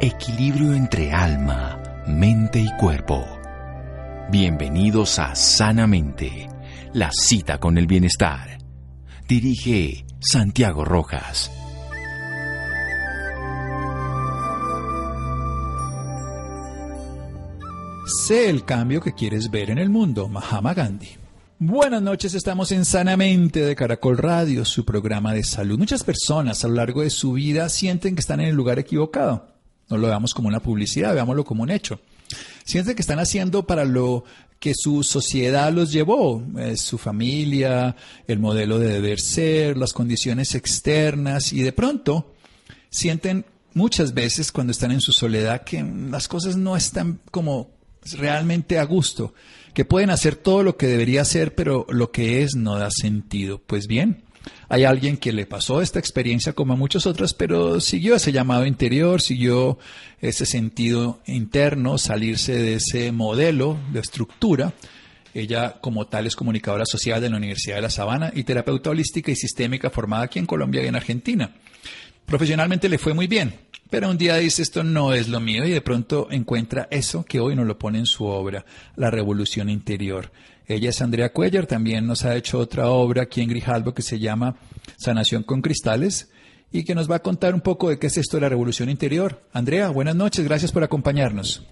Equilibrio entre alma, mente y cuerpo. Bienvenidos a Sanamente, la cita con el bienestar. Dirige Santiago Rojas. Sé el cambio que quieres ver en el mundo, Mahama Gandhi. Buenas noches, estamos en Sanamente de Caracol Radio, su programa de salud. Muchas personas a lo largo de su vida sienten que están en el lugar equivocado. No lo veamos como una publicidad, veámoslo como un hecho. Sienten que están haciendo para lo que su sociedad los llevó, eh, su familia, el modelo de deber ser, las condiciones externas y de pronto sienten muchas veces cuando están en su soledad que las cosas no están como realmente a gusto, que pueden hacer todo lo que debería hacer, pero lo que es no da sentido. Pues bien, hay alguien que le pasó esta experiencia como a muchas otras, pero siguió ese llamado interior, siguió ese sentido interno, salirse de ese modelo de estructura. Ella como tal es comunicadora social de la Universidad de La Sabana y terapeuta holística y sistémica formada aquí en Colombia y en Argentina. Profesionalmente le fue muy bien, pero un día dice esto no es lo mío y de pronto encuentra eso que hoy nos lo pone en su obra, La Revolución Interior. Ella es Andrea Cuellar, también nos ha hecho otra obra aquí en Grijalbo que se llama Sanación con Cristales y que nos va a contar un poco de qué es esto de la revolución interior. Andrea, buenas noches, gracias por acompañarnos.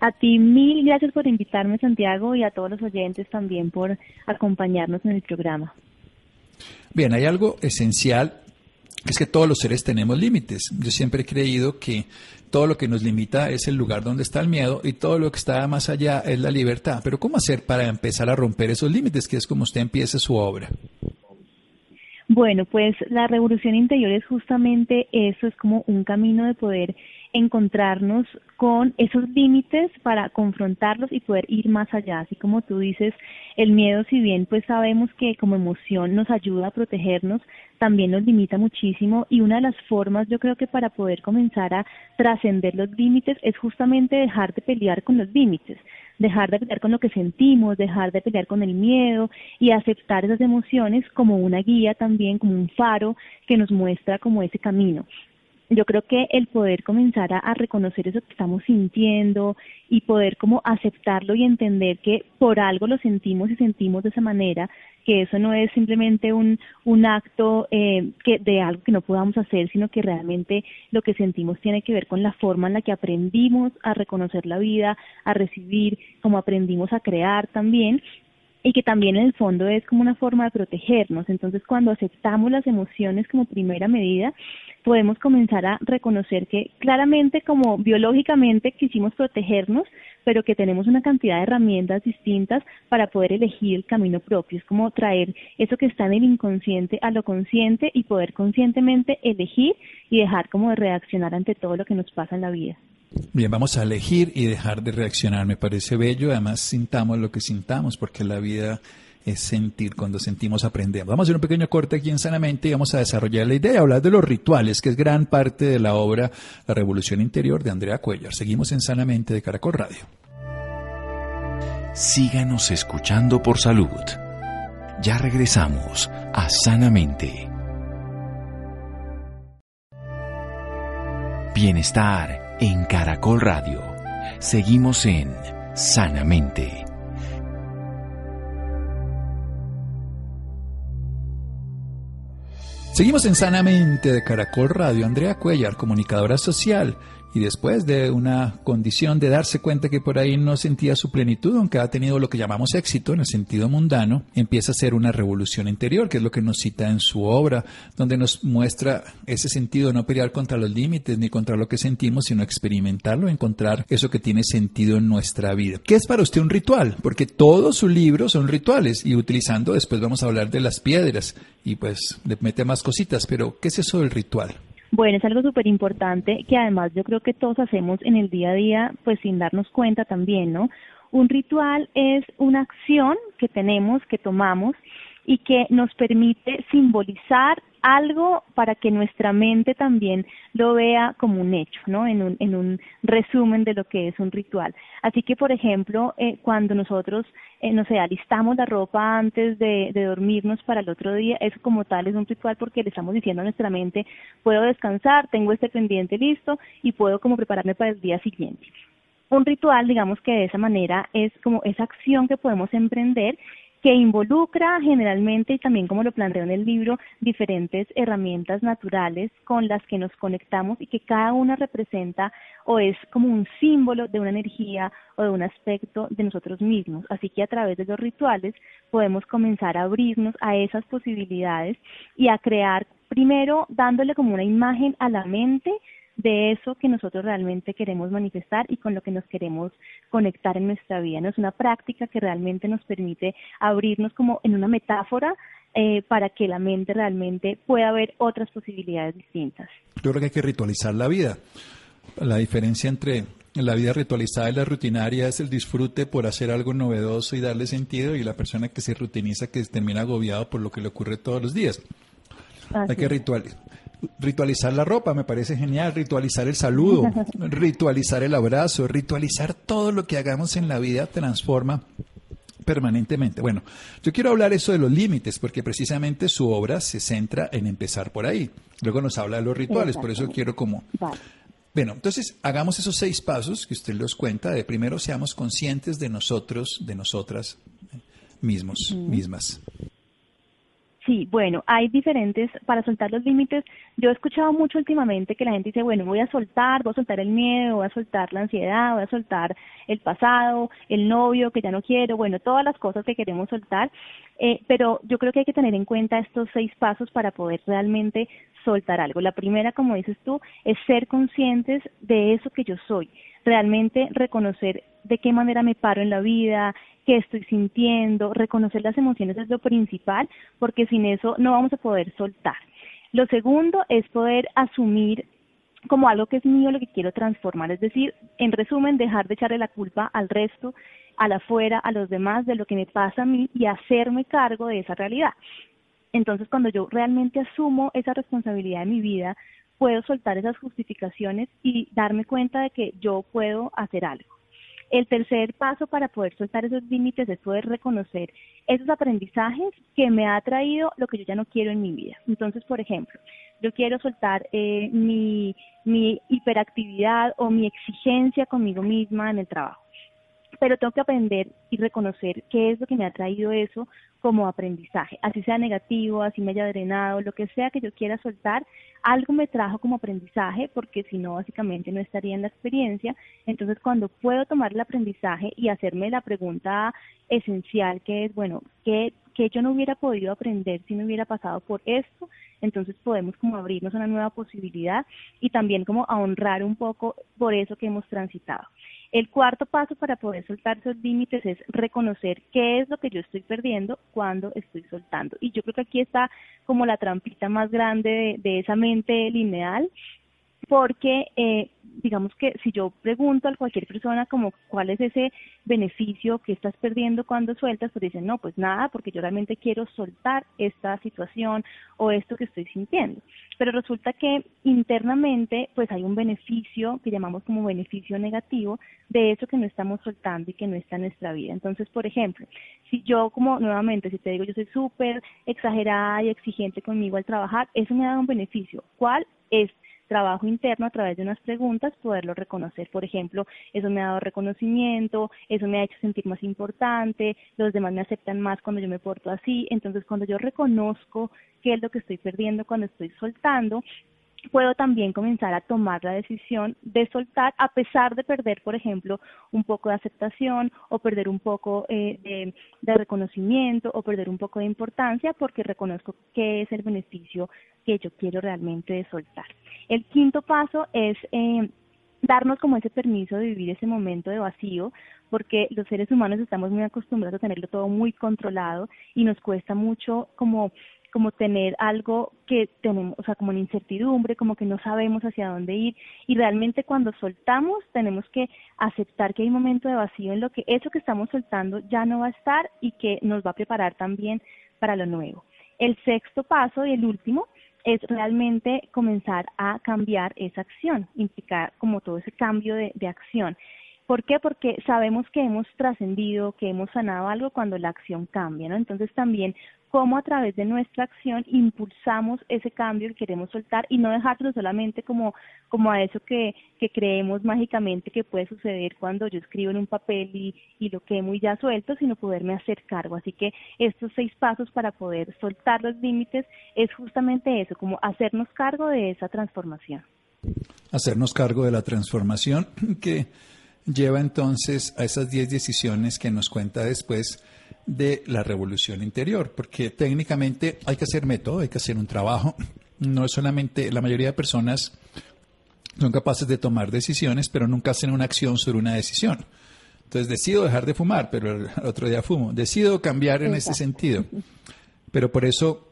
A ti mil gracias por invitarme, Santiago, y a todos los oyentes también por acompañarnos en el programa. Bien, hay algo esencial, es que todos los seres tenemos límites. Yo siempre he creído que todo lo que nos limita es el lugar donde está el miedo y todo lo que está más allá es la libertad. Pero ¿cómo hacer para empezar a romper esos límites, que es como usted empieza su obra? Bueno, pues la revolución interior es justamente eso, es como un camino de poder encontrarnos con esos límites para confrontarlos y poder ir más allá. Así como tú dices, el miedo, si bien pues sabemos que como emoción nos ayuda a protegernos, también nos limita muchísimo y una de las formas yo creo que para poder comenzar a trascender los límites es justamente dejar de pelear con los límites, dejar de pelear con lo que sentimos, dejar de pelear con el miedo y aceptar esas emociones como una guía también, como un faro que nos muestra como ese camino yo creo que el poder comenzar a, reconocer eso que estamos sintiendo y poder como aceptarlo y entender que por algo lo sentimos y sentimos de esa manera, que eso no es simplemente un, un acto eh, que de algo que no podamos hacer, sino que realmente lo que sentimos tiene que ver con la forma en la que aprendimos a reconocer la vida, a recibir, como aprendimos a crear también y que también en el fondo es como una forma de protegernos. Entonces, cuando aceptamos las emociones como primera medida, podemos comenzar a reconocer que claramente como biológicamente quisimos protegernos, pero que tenemos una cantidad de herramientas distintas para poder elegir el camino propio. Es como traer eso que está en el inconsciente a lo consciente y poder conscientemente elegir y dejar como de reaccionar ante todo lo que nos pasa en la vida. Bien, vamos a elegir y dejar de reaccionar. Me parece bello. Además, sintamos lo que sintamos, porque la vida es sentir. Cuando sentimos, aprendemos. Vamos a hacer un pequeño corte aquí en Sanamente y vamos a desarrollar la idea, hablar de los rituales, que es gran parte de la obra La Revolución Interior de Andrea Cuellar. Seguimos en Sanamente de Caracol Radio. Síganos escuchando por salud. Ya regresamos a Sanamente. Bienestar en Caracol Radio. Seguimos en Sanamente. Seguimos en Sanamente de Caracol Radio. Andrea Cuellar, comunicadora social y después de una condición de darse cuenta que por ahí no sentía su plenitud, aunque ha tenido lo que llamamos éxito en el sentido mundano, empieza a ser una revolución interior, que es lo que nos cita en su obra, donde nos muestra ese sentido de no pelear contra los límites ni contra lo que sentimos, sino experimentarlo, encontrar eso que tiene sentido en nuestra vida. ¿Qué es para usted un ritual? Porque todos sus libros son rituales y utilizando, después vamos a hablar de las piedras y pues le mete más cositas, pero ¿qué es eso del ritual? Bueno, es algo súper importante que además yo creo que todos hacemos en el día a día, pues sin darnos cuenta también, ¿no? Un ritual es una acción que tenemos, que tomamos y que nos permite simbolizar algo para que nuestra mente también lo vea como un hecho, ¿no? En un, en un resumen de lo que es un ritual. Así que, por ejemplo, eh, cuando nosotros, eh, no sé, alistamos la ropa antes de, de dormirnos para el otro día, eso como tal es un ritual porque le estamos diciendo a nuestra mente, puedo descansar, tengo este pendiente listo y puedo como prepararme para el día siguiente un ritual, digamos que de esa manera es como esa acción que podemos emprender que involucra generalmente, y también como lo planteo en el libro, diferentes herramientas naturales con las que nos conectamos y que cada una representa o es como un símbolo de una energía o de un aspecto de nosotros mismos. Así que a través de los rituales podemos comenzar a abrirnos a esas posibilidades y a crear, primero dándole como una imagen a la mente de eso que nosotros realmente queremos manifestar y con lo que nos queremos conectar en nuestra vida. No es una práctica que realmente nos permite abrirnos como en una metáfora eh, para que la mente realmente pueda ver otras posibilidades distintas. Yo creo que hay que ritualizar la vida. La diferencia entre la vida ritualizada y la rutinaria es el disfrute por hacer algo novedoso y darle sentido y la persona que se rutiniza que termina agobiado por lo que le ocurre todos los días. Hay que ritualizar ritualizar la ropa, me parece genial, ritualizar el saludo, ritualizar el abrazo, ritualizar todo lo que hagamos en la vida transforma permanentemente. Bueno, yo quiero hablar eso de los límites, porque precisamente su obra se centra en empezar por ahí. Luego nos habla de los rituales, por eso quiero como... Bueno, entonces hagamos esos seis pasos que usted los cuenta. De primero seamos conscientes de nosotros, de nosotras mismos, mismas. Sí, bueno, hay diferentes, para soltar los límites, yo he escuchado mucho últimamente que la gente dice, bueno, voy a soltar, voy a soltar el miedo, voy a soltar la ansiedad, voy a soltar el pasado, el novio que ya no quiero, bueno, todas las cosas que queremos soltar, eh, pero yo creo que hay que tener en cuenta estos seis pasos para poder realmente soltar algo. La primera, como dices tú, es ser conscientes de eso que yo soy, realmente reconocer de qué manera me paro en la vida, qué estoy sintiendo, reconocer las emociones es lo principal, porque sin eso no vamos a poder soltar. Lo segundo es poder asumir como algo que es mío lo que quiero transformar, es decir, en resumen, dejar de echarle la culpa al resto, a la afuera, a los demás, de lo que me pasa a mí y hacerme cargo de esa realidad. Entonces, cuando yo realmente asumo esa responsabilidad de mi vida, puedo soltar esas justificaciones y darme cuenta de que yo puedo hacer algo. El tercer paso para poder soltar esos límites es poder reconocer esos aprendizajes que me ha traído lo que yo ya no quiero en mi vida. Entonces, por ejemplo, yo quiero soltar eh, mi, mi hiperactividad o mi exigencia conmigo misma en el trabajo pero tengo que aprender y reconocer qué es lo que me ha traído eso como aprendizaje, así sea negativo, así me haya drenado, lo que sea que yo quiera soltar, algo me trajo como aprendizaje, porque si no, básicamente no estaría en la experiencia. Entonces, cuando puedo tomar el aprendizaje y hacerme la pregunta esencial, que es, bueno, ¿qué, que yo no hubiera podido aprender si no hubiera pasado por esto? Entonces podemos como abrirnos una nueva posibilidad y también como a honrar un poco por eso que hemos transitado. El cuarto paso para poder soltar esos límites es reconocer qué es lo que yo estoy perdiendo cuando estoy soltando. Y yo creo que aquí está como la trampita más grande de, de esa mente lineal, porque eh, digamos que si yo pregunto a cualquier persona como cuál es ese beneficio que estás perdiendo cuando sueltas, pues dicen, no, pues nada, porque yo realmente quiero soltar esta situación o esto que estoy sintiendo. Pero resulta que internamente, pues hay un beneficio que llamamos como beneficio negativo de eso que no estamos soltando y que no está en nuestra vida. Entonces, por ejemplo, si yo como nuevamente, si te digo yo soy súper exagerada y exigente conmigo al trabajar, eso me da un beneficio. ¿Cuál es? Trabajo interno a través de unas preguntas poderlo reconocer. Por ejemplo, eso me ha dado reconocimiento, eso me ha hecho sentir más importante, los demás me aceptan más cuando yo me porto así. Entonces, cuando yo reconozco qué es lo que estoy perdiendo cuando estoy soltando, puedo también comenzar a tomar la decisión de soltar a pesar de perder, por ejemplo, un poco de aceptación o perder un poco eh, de, de, reconocimiento o perder un poco de importancia porque reconozco qué es el beneficio que yo quiero realmente de soltar. El quinto paso es eh, darnos como ese permiso de vivir ese momento de vacío, porque los seres humanos estamos muy acostumbrados a tenerlo todo muy controlado y nos cuesta mucho como como tener algo que tenemos, o sea, como una incertidumbre, como que no sabemos hacia dónde ir y realmente cuando soltamos tenemos que aceptar que hay un momento de vacío en lo que eso que estamos soltando ya no va a estar y que nos va a preparar también para lo nuevo. El sexto paso y el último es realmente comenzar a cambiar esa acción, implicar como todo ese cambio de, de acción. ¿Por qué? Porque sabemos que hemos trascendido, que hemos sanado algo cuando la acción cambia, ¿no? Entonces también cómo a través de nuestra acción impulsamos ese cambio que queremos soltar y no dejarlo solamente como, como a eso que, que creemos mágicamente que puede suceder cuando yo escribo en un papel y, y lo quemo y ya suelto, sino poderme hacer cargo. Así que estos seis pasos para poder soltar los límites es justamente eso, como hacernos cargo de esa transformación. Hacernos cargo de la transformación que lleva entonces a esas diez decisiones que nos cuenta después de la revolución interior, porque técnicamente hay que hacer método, hay que hacer un trabajo. No es solamente la mayoría de personas son capaces de tomar decisiones, pero nunca hacen una acción sobre una decisión. Entonces decido dejar de fumar, pero el otro día fumo. Decido cambiar en ese sentido. Pero por eso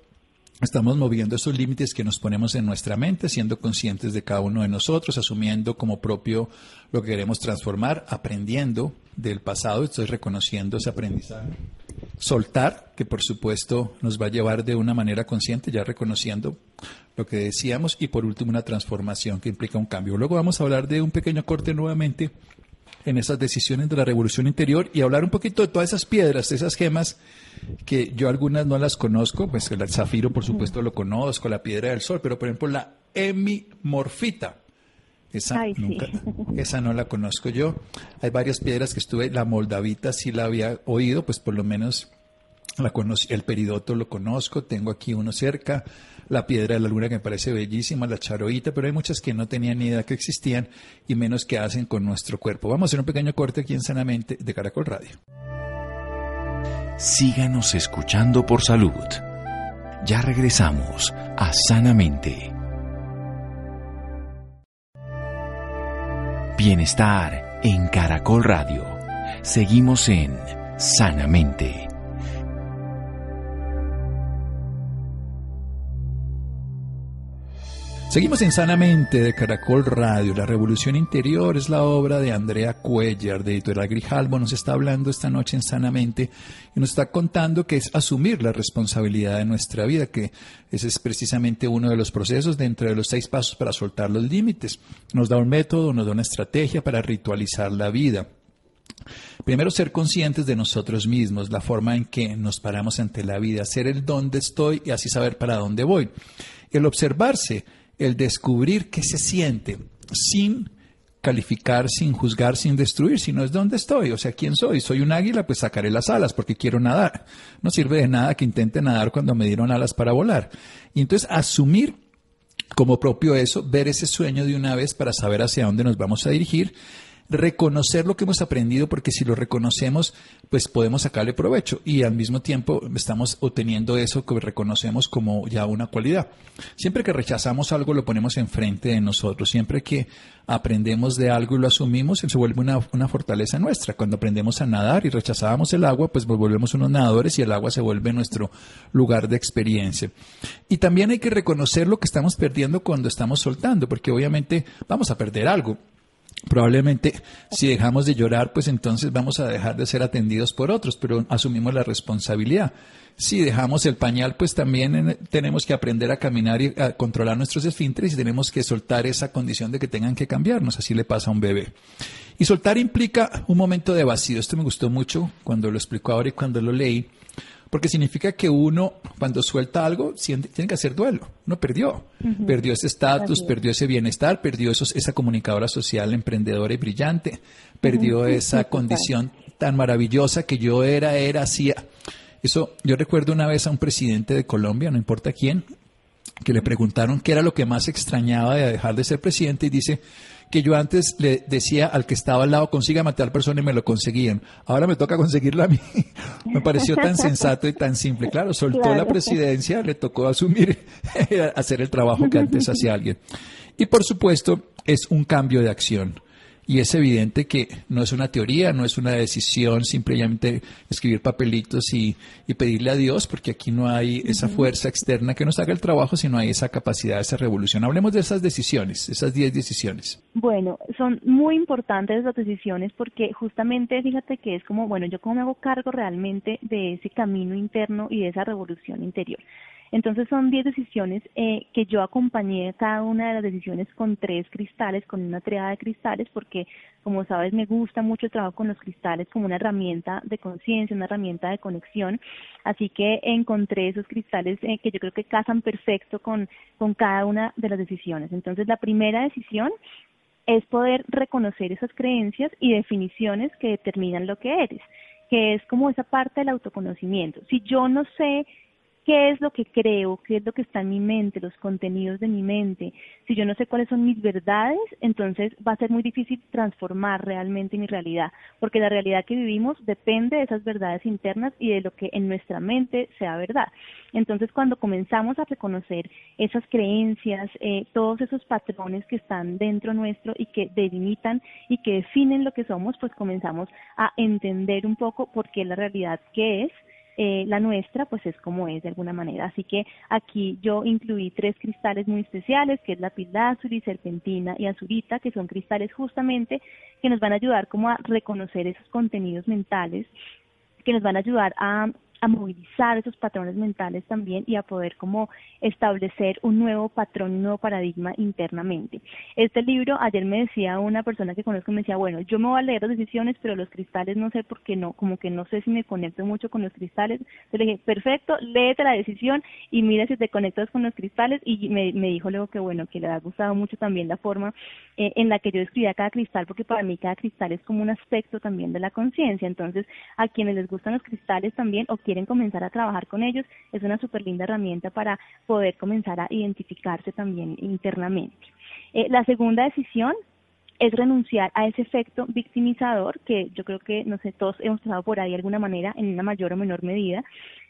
estamos moviendo esos límites que nos ponemos en nuestra mente, siendo conscientes de cada uno de nosotros, asumiendo como propio lo que queremos transformar, aprendiendo del pasado, estoy reconociendo ese aprendizaje soltar, que por supuesto nos va a llevar de una manera consciente, ya reconociendo lo que decíamos, y por último una transformación que implica un cambio. Luego vamos a hablar de un pequeño corte nuevamente en esas decisiones de la revolución interior y hablar un poquito de todas esas piedras, de esas gemas que yo algunas no las conozco, pues el zafiro por supuesto lo conozco, la piedra del sol, pero por ejemplo la hemimorfita, esa, nunca, esa no la conozco yo. Hay varias piedras que estuve, la moldavita sí la había oído, pues por lo menos el peridoto lo conozco, tengo aquí uno cerca, la piedra de la luna que me parece bellísima, la charoita, pero hay muchas que no tenían ni idea que existían y menos que hacen con nuestro cuerpo. Vamos a hacer un pequeño corte aquí en Sanamente de Caracol Radio. Síganos escuchando por salud. Ya regresamos a Sanamente. Bienestar en Caracol Radio. Seguimos en Sanamente. Seguimos en Sanamente de Caracol Radio. La Revolución Interior es la obra de Andrea Cuellar, de Editorial Grijalbo. Nos está hablando esta noche en Sanamente y nos está contando que es asumir la responsabilidad de nuestra vida, que ese es precisamente uno de los procesos dentro de los seis pasos para soltar los límites. Nos da un método, nos da una estrategia para ritualizar la vida. Primero, ser conscientes de nosotros mismos, la forma en que nos paramos ante la vida, ser el dónde estoy y así saber para dónde voy. El observarse el descubrir qué se siente sin calificar, sin juzgar, sin destruir, sino es dónde estoy, o sea, quién soy. Soy un águila, pues sacaré las alas porque quiero nadar. No sirve de nada que intente nadar cuando me dieron alas para volar. Y entonces asumir como propio eso, ver ese sueño de una vez para saber hacia dónde nos vamos a dirigir reconocer lo que hemos aprendido, porque si lo reconocemos, pues podemos sacarle provecho y al mismo tiempo estamos obteniendo eso que reconocemos como ya una cualidad. Siempre que rechazamos algo, lo ponemos enfrente de nosotros. Siempre que aprendemos de algo y lo asumimos, se vuelve una, una fortaleza nuestra. Cuando aprendemos a nadar y rechazábamos el agua, pues volvemos unos nadadores y el agua se vuelve nuestro lugar de experiencia. Y también hay que reconocer lo que estamos perdiendo cuando estamos soltando, porque obviamente vamos a perder algo Probablemente si dejamos de llorar, pues entonces vamos a dejar de ser atendidos por otros, pero asumimos la responsabilidad. Si dejamos el pañal, pues también tenemos que aprender a caminar y a controlar nuestros esfínteres y tenemos que soltar esa condición de que tengan que cambiarnos. Así le pasa a un bebé. Y soltar implica un momento de vacío. Esto me gustó mucho cuando lo explicó ahora y cuando lo leí porque significa que uno, cuando suelta algo, tiene que hacer duelo. Uno perdió. Perdió ese estatus, perdió ese bienestar, perdió esos, esa comunicadora social emprendedora y brillante, perdió esa condición tan maravillosa que yo era, era, hacía. Eso, yo recuerdo una vez a un presidente de Colombia, no importa quién, que le preguntaron qué era lo que más extrañaba de dejar de ser presidente y dice, que yo antes le decía al que estaba al lado, consiga matar persona y me lo conseguían. Ahora me toca conseguirlo a mí. me pareció tan sensato y tan simple. Claro, soltó la presidencia, le tocó asumir, hacer el trabajo que antes hacía alguien. Y por supuesto, es un cambio de acción. Y es evidente que no es una teoría, no es una decisión, simplemente escribir papelitos y, pedirle a Dios, porque aquí no hay esa fuerza externa que nos haga el trabajo, sino hay esa capacidad, esa revolución. Hablemos de esas decisiones, esas 10 decisiones. Bueno, son muy importantes las decisiones porque justamente fíjate que es como, bueno, yo cómo me hago cargo realmente de ese camino interno y de esa revolución interior. Entonces son 10 decisiones eh, que yo acompañé cada una de las decisiones con tres cristales, con una triada de cristales, porque como sabes me gusta mucho el trabajo con los cristales como una herramienta de conciencia, una herramienta de conexión. Así que encontré esos cristales eh, que yo creo que casan perfecto con, con cada una de las decisiones. Entonces la primera decisión es poder reconocer esas creencias y definiciones que determinan lo que eres, que es como esa parte del autoconocimiento. Si yo no sé qué es lo que creo, qué es lo que está en mi mente, los contenidos de mi mente. Si yo no sé cuáles son mis verdades, entonces va a ser muy difícil transformar realmente mi realidad, porque la realidad que vivimos depende de esas verdades internas y de lo que en nuestra mente sea verdad. Entonces, cuando comenzamos a reconocer esas creencias, eh, todos esos patrones que están dentro nuestro y que delimitan y que definen lo que somos, pues comenzamos a entender un poco por qué la realidad que es eh, la nuestra pues es como es de alguna manera. Así que aquí yo incluí tres cristales muy especiales, que es la pilázuli, serpentina y azurita, que son cristales justamente que nos van a ayudar como a reconocer esos contenidos mentales, que nos van a ayudar a a movilizar esos patrones mentales también y a poder como establecer un nuevo patrón, un nuevo paradigma internamente. Este libro, ayer me decía una persona que conozco, me decía, bueno, yo me voy a leer las decisiones, pero los cristales no sé por qué no, como que no sé si me conecto mucho con los cristales. Entonces le dije, perfecto, léete la decisión y mira si te conectas con los cristales y me, me dijo luego que bueno, que le ha gustado mucho también la forma eh, en la que yo escribía cada cristal, porque para mí cada cristal es como un aspecto también de la conciencia. Entonces, a quienes les gustan los cristales también o quieren comenzar a trabajar con ellos, es una súper linda herramienta para poder comenzar a identificarse también internamente. Eh, la segunda decisión es renunciar a ese efecto victimizador que yo creo que, no sé, todos hemos pasado por ahí de alguna manera, en una mayor o menor medida,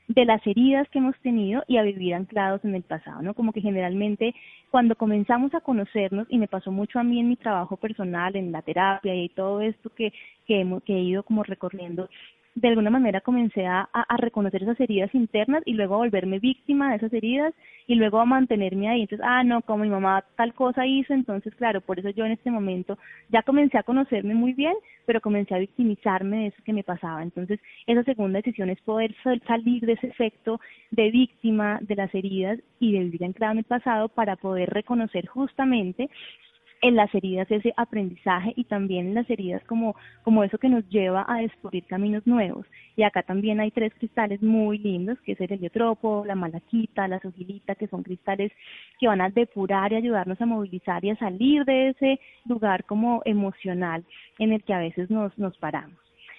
de las heridas que hemos tenido y a vivir anclados en el pasado, ¿no? Como que generalmente cuando comenzamos a conocernos, y me pasó mucho a mí en mi trabajo personal, en la terapia y todo esto que, que, hemos, que he ido como recorriendo, de alguna manera comencé a, reconocer esas heridas internas y luego a volverme víctima de esas heridas y luego a mantenerme ahí. Entonces, ah, no, como mi mamá tal cosa hizo, entonces, claro, por eso yo en este momento ya comencé a conocerme muy bien, pero comencé a victimizarme de eso que me pasaba. Entonces, esa segunda decisión es poder salir de ese efecto de víctima de las heridas y de vivir anclado en el pasado para poder reconocer justamente en las heridas ese aprendizaje y también en las heridas como, como eso que nos lleva a descubrir caminos nuevos. Y acá también hay tres cristales muy lindos, que es el heliotropo, la malaquita, la sugilita, que son cristales que van a depurar y ayudarnos a movilizar y a salir de ese lugar como emocional en el que a veces nos, nos paramos.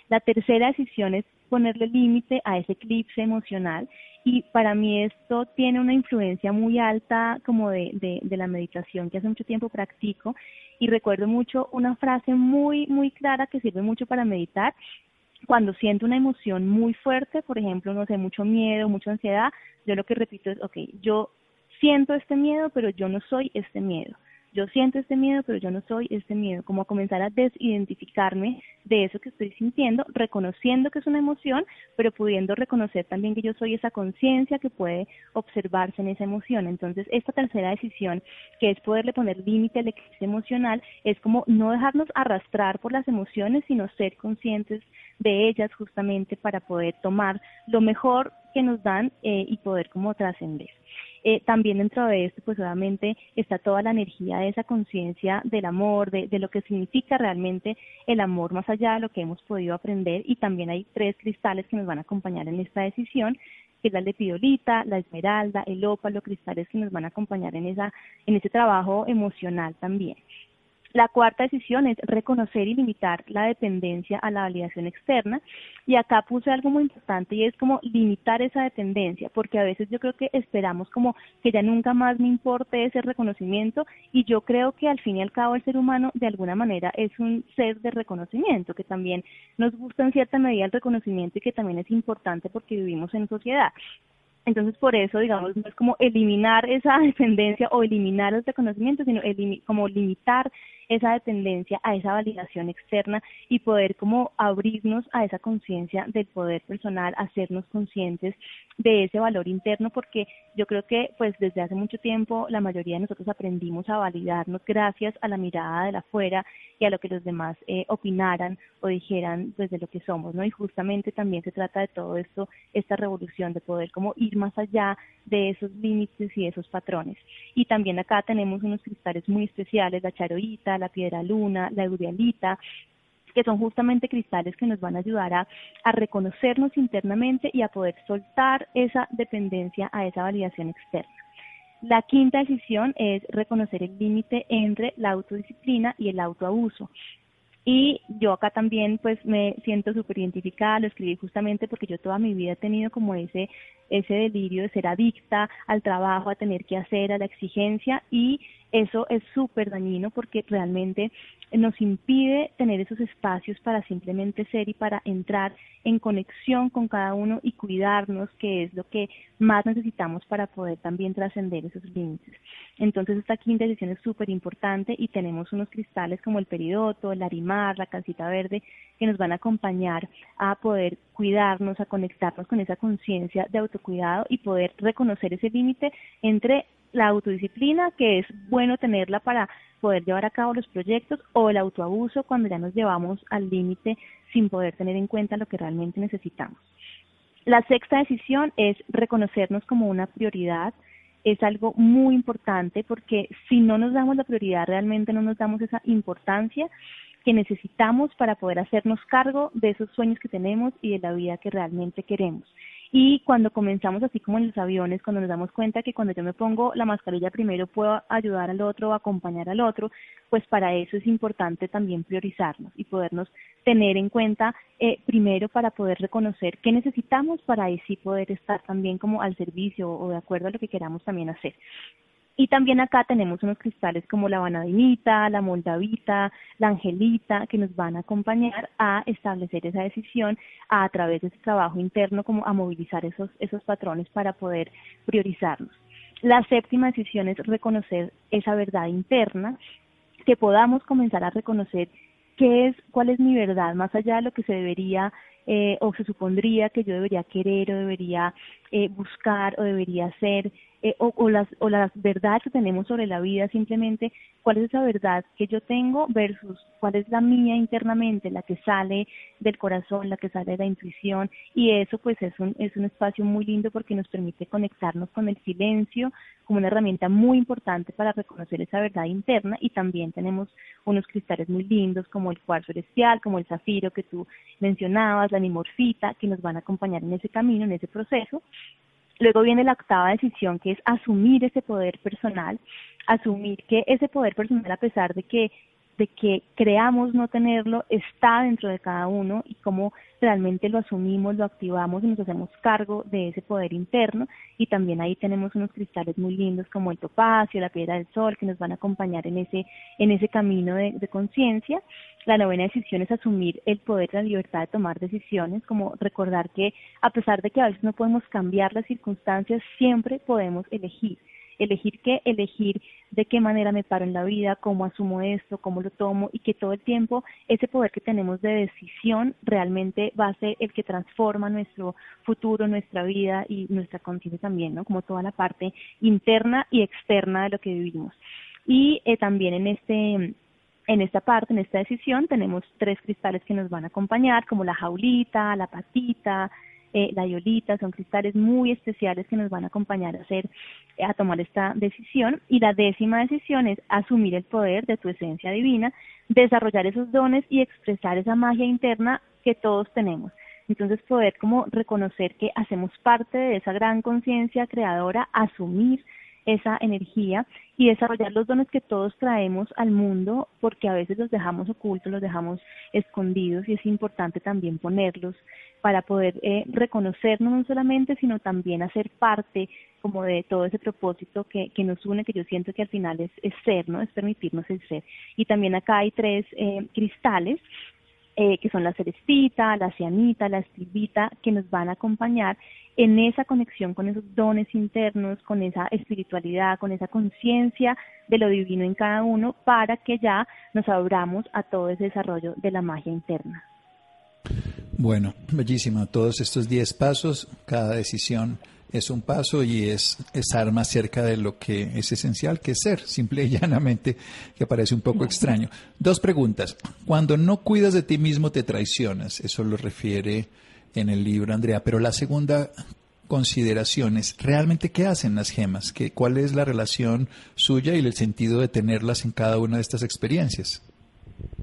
La tercera decisión es ponerle límite a ese eclipse emocional y para mí esto tiene una influencia muy alta como de, la meditación que hace mucho tiempo practico y recuerdo mucho una frase muy, muy clara que sirve mucho para meditar. Cuando siento una emoción muy fuerte, por ejemplo, no sé, mucho miedo, mucha ansiedad, yo lo que repito es, ok, yo siento este miedo, pero yo no soy este miedo yo siento este miedo, pero yo no soy este miedo, como comenzar a desidentificarme de eso que estoy sintiendo, reconociendo que es una emoción, pero pudiendo reconocer también que yo soy esa conciencia que puede observarse en esa emoción. Entonces, esta tercera decisión, que es poderle poner límite al eclipse emocional, es como no dejarnos arrastrar por las emociones, sino ser conscientes de ellas justamente para poder tomar lo mejor que nos dan eh, y poder como trascender. Eh, también dentro de esto, pues obviamente está toda la energía de esa conciencia del amor, de, de, lo que significa realmente el amor más allá de lo que hemos podido aprender y también hay tres cristales que nos van a acompañar en esta decisión que es la lepidolita, la esmeralda, el ópalo, cristales que nos van a acompañar en esa en ese trabajo emocional también. La cuarta decisión es reconocer y limitar la dependencia a la validación externa. Y acá puse algo muy importante y es como limitar esa dependencia, porque a veces yo creo que esperamos como que ya nunca más me importe ese reconocimiento y yo creo que al fin y al cabo el ser humano de alguna manera es un ser de reconocimiento, que también nos gusta en cierta medida el reconocimiento y que también es importante porque vivimos en sociedad. Entonces, por eso, digamos, no es como eliminar esa dependencia o eliminar el reconocimiento, sino como limitar esa dependencia a esa validación externa y poder como abrirnos a esa conciencia del poder personal, hacernos conscientes de ese valor interno, porque yo creo que pues desde hace mucho tiempo la mayoría de nosotros aprendimos a validarnos gracias a la mirada de la afuera y a lo que los demás eh, opinaran o dijeran pues de lo que somos, ¿no? Y justamente también se trata de todo esto, esta revolución de poder como ir más allá de esos límites y esos patrones. Y también acá tenemos unos cristales muy especiales, la charoita, la piedra luna, la eurialita, que son justamente cristales que nos van a ayudar a, a, reconocernos internamente y a poder soltar esa dependencia a esa validación externa. La quinta decisión es reconocer el límite entre la autodisciplina y el autoabuso. Y yo acá también pues me siento súper identificada, lo escribí justamente porque yo toda mi vida he tenido como ese, ese delirio de ser adicta al trabajo, a tener que hacer, a la exigencia y eso es súper dañino porque realmente nos impide tener esos espacios para simplemente ser y para entrar en conexión con cada uno y cuidarnos, que es lo que más necesitamos para poder también trascender esos límites. Entonces esta quinta decisión es súper importante y tenemos unos cristales como el peridoto, el arimar, la calcita verde, que nos van a acompañar a poder cuidarnos, a conectarnos con esa conciencia de autocuidado y poder reconocer ese límite entre la autodisciplina, que es bueno tenerla para poder llevar a cabo los proyectos, o el autoabuso cuando ya nos llevamos al límite sin poder tener en cuenta lo que realmente necesitamos. La sexta decisión es reconocernos como una prioridad. Es algo muy importante porque si no nos damos la prioridad, realmente no nos damos esa importancia que necesitamos para poder hacernos cargo de esos sueños que tenemos y de la vida que realmente queremos. Y cuando comenzamos así como en los aviones, cuando nos damos cuenta que cuando yo me pongo la mascarilla primero puedo ayudar al otro o acompañar al otro, pues para eso es importante también priorizarnos y podernos tener en cuenta eh, primero para poder reconocer qué necesitamos para ahí sí poder estar también como al servicio o de acuerdo a lo que queramos también hacer. Y también acá tenemos unos cristales como la vanadinita, la moldavita, la angelita, que nos van a acompañar a establecer esa decisión a, través de ese trabajo interno, como a movilizar esos, esos patrones para poder priorizarnos. La séptima decisión es reconocer esa verdad interna, que podamos comenzar a reconocer qué es, cuál es mi verdad, más allá de lo que se debería eh, o se supondría que yo debería querer o debería eh, buscar o debería hacer, eh, o, las, o las verdades que tenemos sobre la vida, simplemente cuál es esa verdad que yo tengo versus cuál es la mía internamente, la que sale del corazón, la que sale de la intuición, y eso pues es un, es un espacio muy lindo porque nos permite conectarnos con el silencio como una herramienta muy importante para reconocer esa verdad interna y también tenemos unos cristales muy lindos como el cuarzo celestial, como el zafiro que tú mencionabas, la nimorfita, que nos van a acompañar en ese camino, en ese proceso. Luego viene la octava decisión, que es asumir ese poder personal, asumir que ese poder personal, a pesar de que de que creamos no tenerlo está dentro de cada uno y cómo realmente lo asumimos, lo activamos y nos hacemos cargo de ese poder interno y también ahí tenemos unos cristales muy lindos como el topacio, la piedra del sol que nos van a acompañar en ese en ese camino de, de conciencia. La novena decisión es asumir el poder, la libertad de tomar decisiones, como recordar que a pesar de que a veces no podemos cambiar las circunstancias, siempre podemos elegir elegir qué, elegir de qué manera me paro en la vida, cómo asumo esto, cómo lo tomo y que todo el tiempo ese poder que tenemos de decisión realmente va a ser el que transforma nuestro futuro, nuestra vida y nuestra conciencia también, ¿no? Como toda la parte interna y externa de lo que vivimos. Y eh, también en este en esta parte, en esta decisión, tenemos tres cristales que nos van a acompañar, como la jaulita, la patita, eh, la iolita, son cristales muy especiales que nos van a acompañar a hacer, a tomar esta decisión. Y la décima decisión es asumir el poder de tu esencia divina, desarrollar esos dones y expresar esa magia interna que todos tenemos. Entonces poder como reconocer que hacemos parte de esa gran conciencia creadora, asumir esa energía y desarrollar los dones que todos traemos al mundo porque a veces los dejamos ocultos, los dejamos escondidos y es importante también ponerlos para poder eh, reconocernos no solamente, sino también hacer parte como de todo ese propósito que, que nos une, que yo siento que al final es, ser, ¿no? Es permitirnos el ser. Y también acá hay tres eh, cristales eh, que son la celestita, la cianita, la estilvita, que nos van a acompañar en esa conexión con esos dones internos, con esa espiritualidad, con esa conciencia de lo divino en cada uno, para que ya nos abramos a todo ese desarrollo de la magia interna. Bueno, bellísimo. Todos estos 10 pasos, cada decisión es un paso y es estar más cerca de lo que es esencial, que es ser, simple y llanamente, que parece un poco extraño. Dos preguntas. Cuando no cuidas de ti mismo, te traicionas. Eso lo refiere en el libro Andrea. Pero la segunda consideración es, ¿realmente qué hacen las gemas? ¿Qué, ¿Cuál es la relación suya y el sentido de tenerlas en cada una de estas experiencias?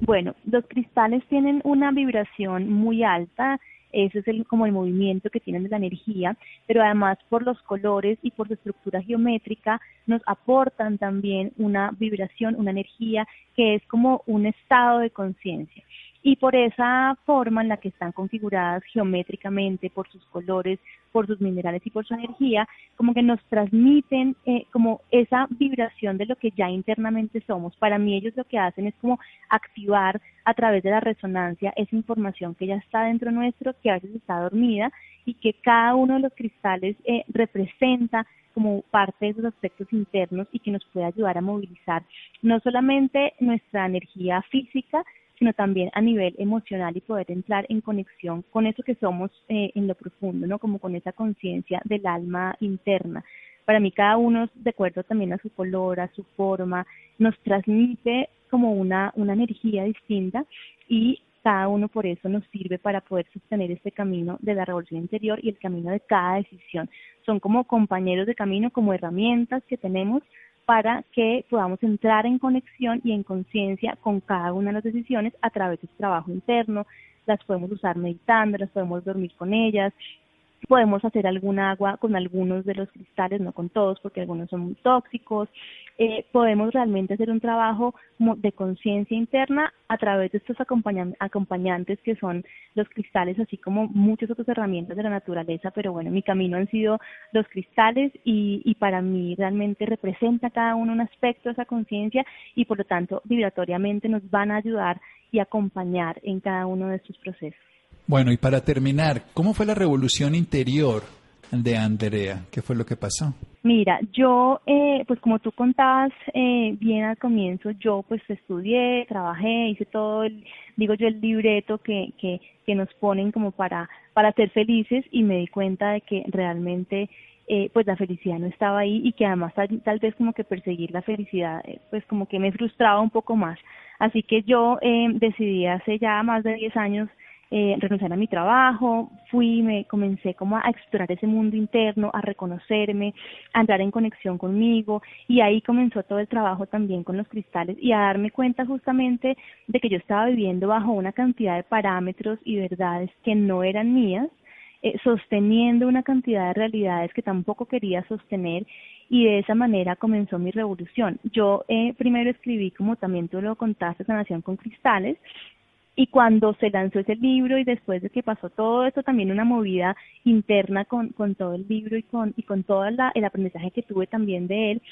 Bueno, los cristales tienen una vibración muy alta, ese es el, como el movimiento que tienen de la energía, pero además por los colores y por su estructura geométrica nos aportan también una vibración, una energía que es como un estado de conciencia y por esa forma en la que están configuradas geométricamente, por sus colores, por sus minerales y por su energía, como que nos transmiten eh, como esa vibración de lo que ya internamente somos. Para mí ellos lo que hacen es como activar a través de la resonancia esa información que ya está dentro nuestro, que a veces está dormida y que cada uno de los cristales eh, representa como parte de esos aspectos internos y que nos puede ayudar a movilizar no solamente nuestra energía física, sino también a nivel emocional y poder entrar en conexión con eso que somos eh, en lo profundo, ¿no? Como con esa conciencia del alma interna. Para mí cada uno, de acuerdo también a su color, a su forma, nos transmite como una, una energía distinta y cada uno por eso nos sirve para poder sostener este camino de la revolución interior y el camino de cada decisión. Son como compañeros de camino, como herramientas que tenemos para que podamos entrar en conexión y en conciencia con cada una de las decisiones a través de trabajo interno. Las podemos usar meditando, las podemos dormir con ellas, podemos hacer algún agua con algunos de los cristales, no con todos, porque algunos son muy tóxicos. Eh, podemos realmente hacer un trabajo de conciencia interna a través de estos acompañantes que son los cristales, así como muchas otras herramientas de la naturaleza, pero bueno, mi camino han sido los cristales y, y para mí realmente representa cada uno un aspecto de esa conciencia y por lo tanto vibratoriamente nos van a ayudar y acompañar en cada uno de estos procesos. Bueno, y para terminar, ¿cómo fue la revolución interior de Andrea? ¿Qué fue lo que pasó? Mira, yo, eh, pues como tú contabas eh, bien al comienzo, yo pues estudié, trabajé, hice todo, el, digo yo, el libreto que, que, que nos ponen como para, para ser felices y me di cuenta de que realmente eh, pues la felicidad no estaba ahí y que además tal, tal vez como que perseguir la felicidad eh, pues como que me frustraba un poco más. Así que yo eh, decidí hace ya más de 10 años eh, renunciar a mi trabajo, fui, me comencé como a explorar ese mundo interno, a reconocerme, a entrar en conexión conmigo y ahí comenzó todo el trabajo también con los cristales y a darme cuenta justamente de que yo estaba viviendo bajo una cantidad de parámetros y verdades que no eran mías, eh, sosteniendo una cantidad de realidades que tampoco quería sostener y de esa manera comenzó mi revolución. Yo eh, primero escribí, como también tú lo contaste, Sanación con Cristales, y cuando se lanzó ese libro y después de que pasó todo esto, también una movida interna con, con todo el libro y con, y con todo la, el aprendizaje que tuve también de él,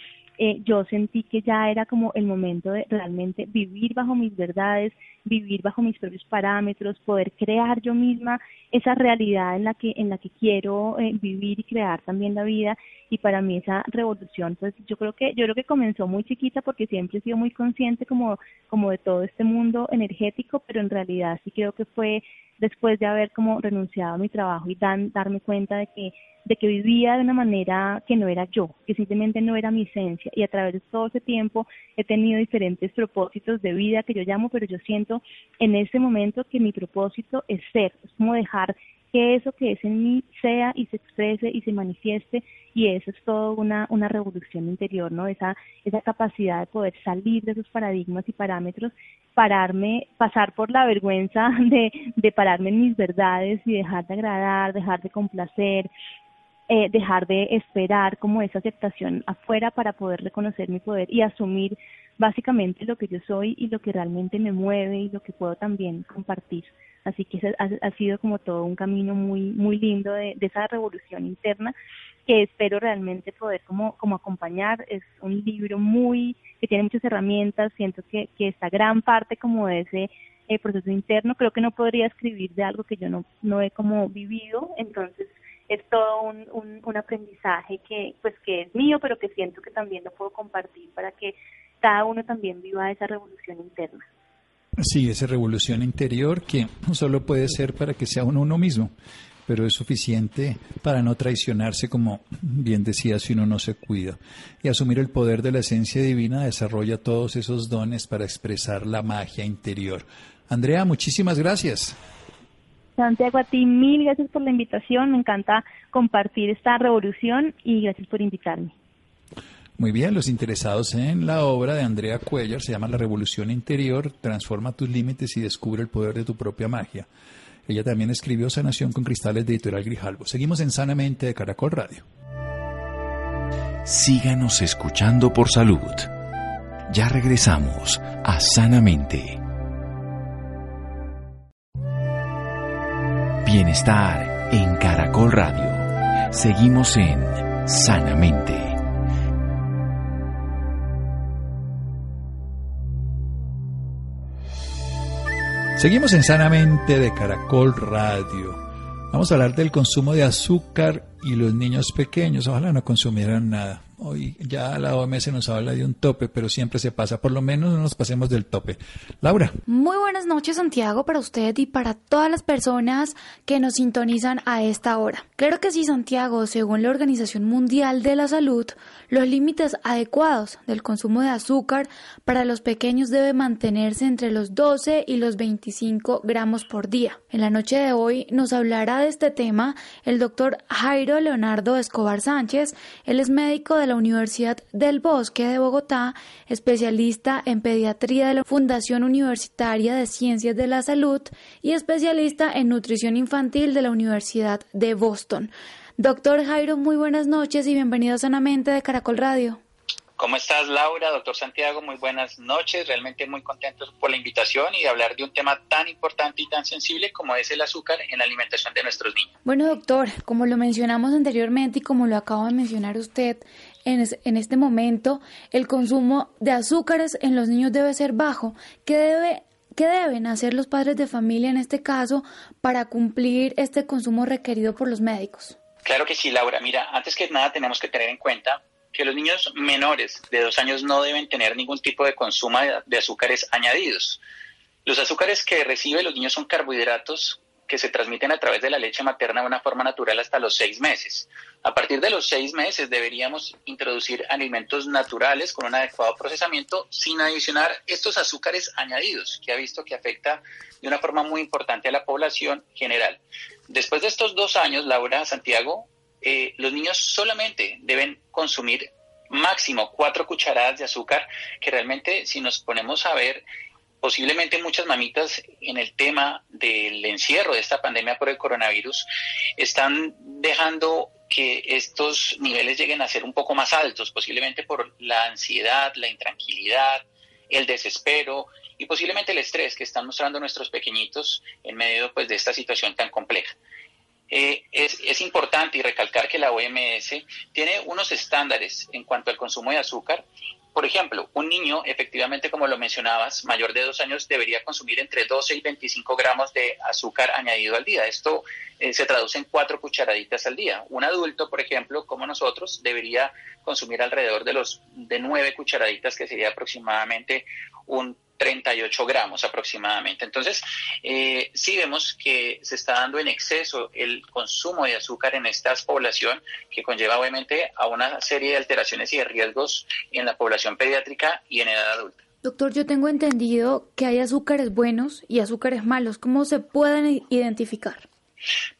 eh, yo sentí que ya era como el momento de realmente vivir bajo mis verdades, vivir bajo mis propios parámetros, poder crear yo misma esa realidad en la que en la que quiero eh, vivir y crear también la vida. Y para mí esa revolución pues yo creo que yo creo que comenzó muy chiquita porque siempre he sido muy consciente como como de todo este mundo energético pero en realidad sí creo que fue después de haber como renunciado a mi trabajo y dan, darme cuenta de que de que vivía de una manera que no era yo, que simplemente no era mi esencia. Y a través de todo ese tiempo he tenido diferentes propósitos de vida que yo llamo, pero yo siento en este momento que mi propósito es ser, es como dejar que eso que es en mí sea y se exprese y se manifieste y eso es todo una, una revolución interior, ¿no? Esa, esa capacidad de poder salir de esos paradigmas y parámetros, pararme, pasar por la vergüenza de, de pararme en mis verdades y dejar de agradar, dejar de complacer, eh, dejar de esperar como esa aceptación afuera para poder reconocer mi poder y asumir básicamente lo que yo soy y lo que realmente me mueve y lo que puedo también compartir. Así que ha, ha sido como todo un camino muy muy lindo de, de, esa revolución interna que espero realmente poder como, como acompañar. Es un libro muy que tiene muchas herramientas, siento que, que esta gran parte como de ese eh, proceso interno. Creo que no podría escribir de algo que yo no, no he como vivido, entonces es todo un, un, un aprendizaje que pues que es mío, pero que siento que también lo puedo compartir para que cada uno también viva esa revolución interna. Sí, esa revolución interior que solo puede ser para que sea uno mismo, pero es suficiente para no traicionarse, como bien decía, si uno no se cuida. Y asumir el poder de la esencia divina desarrolla todos esos dones para expresar la magia interior. Andrea, muchísimas gracias. Santiago, a ti mil gracias por la invitación. Me encanta compartir esta revolución y gracias por invitarme. Muy bien, los interesados en la obra de Andrea Cuellar se llama La Revolución Interior, transforma tus límites y descubre el poder de tu propia magia. Ella también escribió Sanación con Cristales de Editorial Grijalvo. Seguimos en Sanamente de Caracol Radio. Síganos escuchando por salud. Ya regresamos a Sanamente. Bienestar en Caracol Radio. Seguimos en Sanamente. Seguimos en Sanamente de Caracol Radio. Vamos a hablar del consumo de azúcar y los niños pequeños. Ojalá no consumieran nada. Hoy ya la OMS nos habla de un tope, pero siempre se pasa. Por lo menos no nos pasemos del tope. Laura. Muy buenas noches, Santiago, para usted y para todas las personas que nos sintonizan a esta hora. Claro que sí, Santiago, según la Organización Mundial de la Salud, los límites adecuados del consumo de azúcar para los pequeños debe mantenerse entre los 12 y los 25 gramos por día. En la noche de hoy nos hablará de este tema el doctor Jairo Leonardo Escobar Sánchez. Él es médico de la Universidad del Bosque de Bogotá, especialista en pediatría de la Fundación Universitaria de Ciencias de la Salud y especialista en nutrición infantil de la Universidad de Boston. Doctor Jairo, muy buenas noches y bienvenido Sanamente de Caracol Radio. ¿Cómo estás, Laura? Doctor Santiago, muy buenas noches. Realmente muy contentos por la invitación y de hablar de un tema tan importante y tan sensible como es el azúcar en la alimentación de nuestros niños. Bueno, doctor, como lo mencionamos anteriormente y como lo acaba de mencionar usted, en, en este momento el consumo de azúcares en los niños debe ser bajo. ¿Qué debe ¿Qué deben hacer los padres de familia en este caso para cumplir este consumo requerido por los médicos? Claro que sí, Laura. Mira, antes que nada tenemos que tener en cuenta que los niños menores de dos años no deben tener ningún tipo de consumo de azúcares añadidos. Los azúcares que reciben los niños son carbohidratos que se transmiten a través de la leche materna de una forma natural hasta los seis meses. A partir de los seis meses deberíamos introducir alimentos naturales con un adecuado procesamiento sin adicionar estos azúcares añadidos que ha visto que afecta de una forma muy importante a la población general. Después de estos dos años, Laura Santiago, eh, los niños solamente deben consumir máximo cuatro cucharadas de azúcar, que realmente si nos ponemos a ver posiblemente muchas mamitas en el tema del encierro de esta pandemia por el coronavirus están dejando que estos niveles lleguen a ser un poco más altos, posiblemente por la ansiedad, la intranquilidad, el desespero y posiblemente el estrés que están mostrando nuestros pequeñitos en medio pues, de esta situación tan compleja. Eh, es, es, importante y recalcar que la OMS tiene unos estándares en cuanto al consumo de azúcar por ejemplo, un niño, efectivamente, como lo mencionabas, mayor de dos años, debería consumir entre 12 y 25 gramos de azúcar añadido al día. Esto eh, se traduce en cuatro cucharaditas al día. Un adulto, por ejemplo, como nosotros, debería consumir alrededor de los de nueve cucharaditas, que sería aproximadamente un 38 gramos aproximadamente. Entonces, eh, sí vemos que se está dando en exceso el consumo de azúcar en esta población, que conlleva obviamente a una serie de alteraciones y de riesgos en la población pediátrica y en edad adulta. Doctor, yo tengo entendido que hay azúcares buenos y azúcares malos. ¿Cómo se pueden identificar?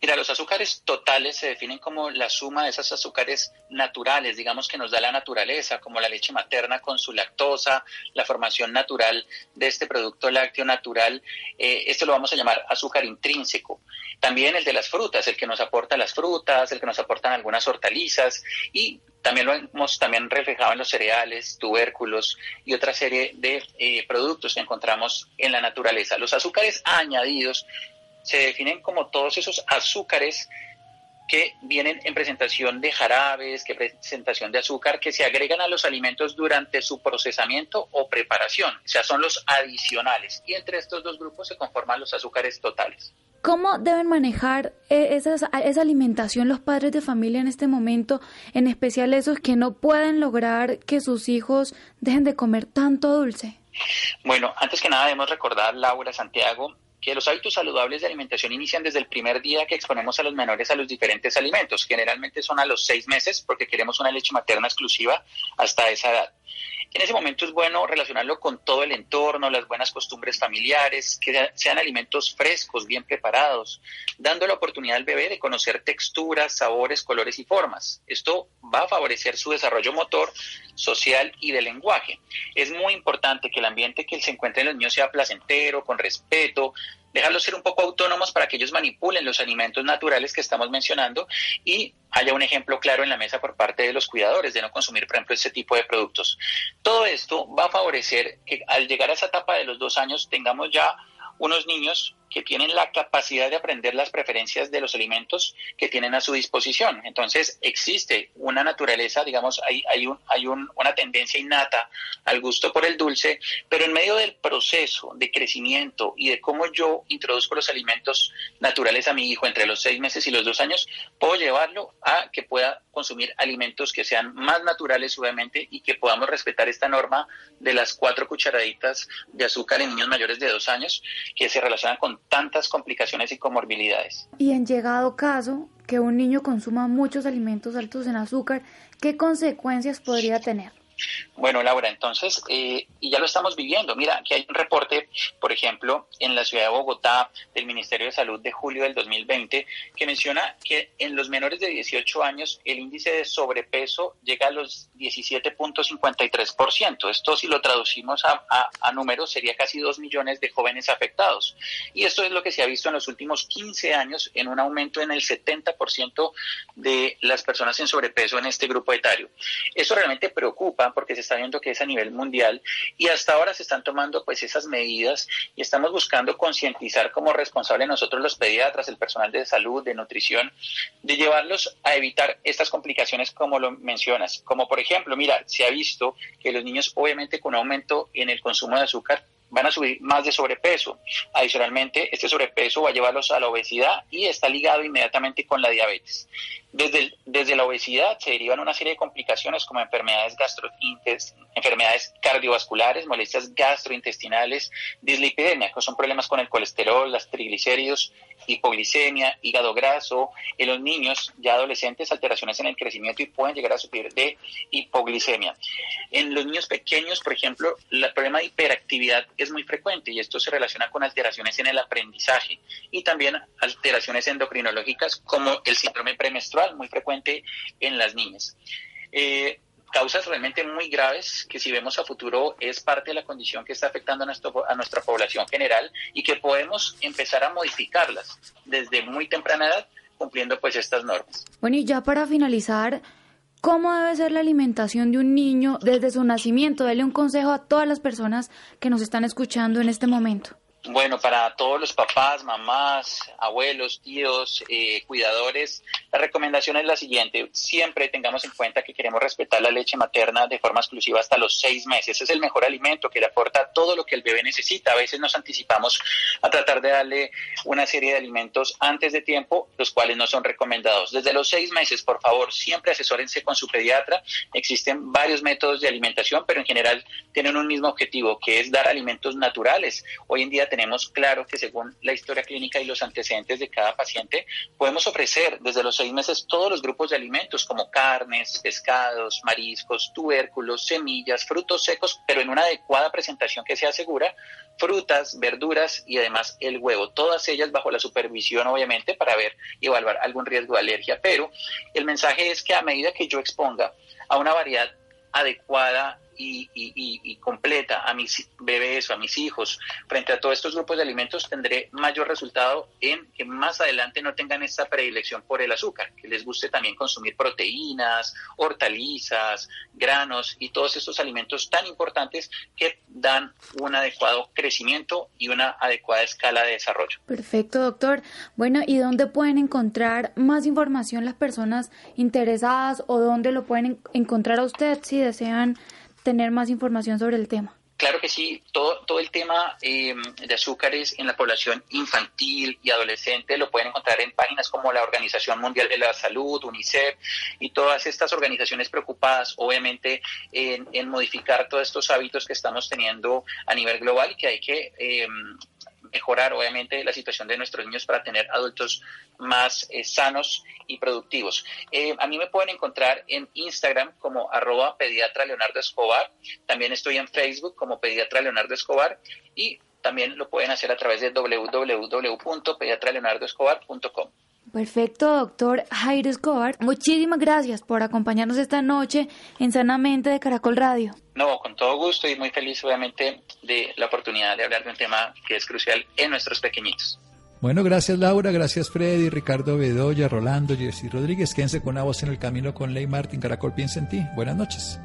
Mira, los azúcares totales se definen como la suma de esos azúcares naturales, digamos que nos da la naturaleza, como la leche materna con su lactosa, la formación natural de este producto lácteo natural. Eh, esto lo vamos a llamar azúcar intrínseco. También el de las frutas, el que nos aporta las frutas, el que nos aportan algunas hortalizas y también lo hemos también reflejado en los cereales, tubérculos y otra serie de eh, productos que encontramos en la naturaleza. Los azúcares añadidos se definen como todos esos azúcares que vienen en presentación de jarabes, que presentación de azúcar, que se agregan a los alimentos durante su procesamiento o preparación, o sea, son los adicionales. Y entre estos dos grupos se conforman los azúcares totales. ¿Cómo deben manejar eh, esa alimentación los padres de familia en este momento, en especial esos que no pueden lograr que sus hijos dejen de comer tanto dulce? Bueno, antes que nada debemos recordar, Laura Santiago, que los hábitos saludables de alimentación inician desde el primer día que exponemos a los menores a los diferentes alimentos. Generalmente son a los seis meses porque queremos una leche materna exclusiva hasta esa edad. En ese momento es bueno relacionarlo con todo el entorno, las buenas costumbres familiares, que sean alimentos frescos, bien preparados, dando la oportunidad al bebé de conocer texturas, sabores, colores y formas. Esto va a favorecer su desarrollo motor, social y de lenguaje. Es muy importante que el ambiente que se encuentre en los niños sea placentero, con respeto, dejarlos ser un poco autónomos para que ellos manipulen los alimentos naturales que estamos mencionando y haya un ejemplo claro en la mesa por parte de los cuidadores de no consumir, por ejemplo, este tipo de productos. Todo esto va a favorecer que al llegar a esa etapa de los dos años tengamos ya unos niños que tienen la capacidad de aprender las preferencias de los alimentos que tienen a su disposición. Entonces, existe una naturaleza, digamos, hay, hay, un, hay una tendencia innata al gusto por el dulce, pero en medio del proceso de crecimiento y de cómo yo introduzco los alimentos naturales a mi hijo entre los seis meses y los dos años, puedo llevarlo a que pueda consumir alimentos que sean más naturales, obviamente, y que podamos respetar esta norma de las cuatro cucharaditas de azúcar en niños mayores de dos años, que se relacionan con tantas complicaciones y comorbilidades. Y en llegado caso que un niño consuma muchos alimentos altos en azúcar, ¿qué consecuencias podría tener? Bueno, Laura, entonces, eh, y ya lo estamos viviendo. Mira, que hay un reporte, por ejemplo, en la ciudad de Bogotá del Ministerio de Salud de julio del 2020, que menciona que en los menores de 18 años el índice de sobrepeso llega a los 17.53%. Esto, si lo traducimos a, a números, sería casi 2 millones de jóvenes afectados. Y esto es lo que se ha visto en los últimos 15 años en un aumento en el 70% de las personas en sobrepeso en este grupo etario. Eso realmente preocupa porque se está viendo que es a nivel mundial y hasta ahora se están tomando pues esas medidas y estamos buscando concientizar como responsable nosotros los pediatras, el personal de salud, de nutrición, de llevarlos a evitar estas complicaciones como lo mencionas. Como por ejemplo, mira, se ha visto que los niños obviamente con aumento en el consumo de azúcar van a subir más de sobrepeso. Adicionalmente, este sobrepeso va a llevarlos a la obesidad y está ligado inmediatamente con la diabetes. Desde, desde la obesidad se derivan una serie de complicaciones como enfermedades, enfermedades cardiovasculares, molestias gastrointestinales, dislipidemia, que son problemas con el colesterol, las triglicéridos, hipoglicemia, hígado graso, en los niños ya adolescentes alteraciones en el crecimiento y pueden llegar a sufrir de hipoglicemia. En los niños pequeños, por ejemplo, el problema de hiperactividad es muy frecuente y esto se relaciona con alteraciones en el aprendizaje y también alteraciones endocrinológicas como el síndrome premenstrual muy frecuente en las niñas. Eh, causas realmente muy graves que si vemos a futuro es parte de la condición que está afectando a, nuestro, a nuestra población general y que podemos empezar a modificarlas desde muy temprana edad cumpliendo pues estas normas. Bueno, y ya para finalizar, ¿cómo debe ser la alimentación de un niño desde su nacimiento? Dele un consejo a todas las personas que nos están escuchando en este momento. Bueno, para todos los papás, mamás, abuelos, tíos, eh, cuidadores, la recomendación es la siguiente. Siempre tengamos en cuenta que queremos respetar la leche materna de forma exclusiva hasta los seis meses. Es el mejor alimento que le aporta todo lo que el bebé necesita. A veces nos anticipamos a tratar de darle una serie de alimentos antes de tiempo, los cuales no son recomendados. Desde los seis meses, por favor, siempre asesórense con su pediatra. Existen varios métodos de alimentación, pero en general tienen un mismo objetivo, que es dar alimentos naturales. Hoy en día tenemos claro que según la historia clínica y los antecedentes de cada paciente, podemos ofrecer desde los seis meses todos los grupos de alimentos como carnes, pescados, mariscos, tubérculos, semillas, frutos secos, pero en una adecuada presentación que sea segura, frutas, verduras y además el huevo, todas ellas bajo la supervisión obviamente para ver y evaluar algún riesgo de alergia, pero el mensaje es que a medida que yo exponga a una variedad adecuada y, completa a mis bebés o a mis hijos frente a todos estos grupos de alimentos, tendré mayor resultado en que más adelante no tengan esta predilección por el azúcar, que les guste también consumir proteínas, hortalizas, granos y todos estos alimentos tan importantes que dan un adecuado crecimiento y una adecuada escala de desarrollo. Perfecto, doctor. Bueno, ¿y dónde pueden encontrar más información las personas interesadas o dónde lo pueden encontrar a usted si desean tener más información sobre el tema? Claro que sí, todo, todo el tema eh, de azúcares en la población infantil y adolescente lo pueden encontrar en páginas como la Organización Mundial de la Salud, UNICEF y todas estas organizaciones preocupadas, obviamente, en, modificar todos estos hábitos que estamos teniendo a nivel global y que hay que eh, mejorar obviamente la situación de nuestros niños para tener adultos más eh, sanos y productivos. Eh, a mí me pueden encontrar en Instagram como arroba pediatra Leonardo Escobar, también estoy en Facebook como pediatra Leonardo Escobar y también lo pueden hacer a través de www.pediatraleonardoescobar.com. Perfecto, doctor Jairo Escobar. Muchísimas gracias por acompañarnos esta noche en Sanamente de Caracol Radio. No, con todo gusto y muy feliz obviamente de la oportunidad de hablar de un tema que es crucial en nuestros pequeñitos. Bueno, gracias Laura, gracias Freddy, Ricardo Bedoya, Rolando, Jessy Rodríguez. Quédense con una voz en el camino con Ley Martín. Caracol piensa en ti. Buenas noches.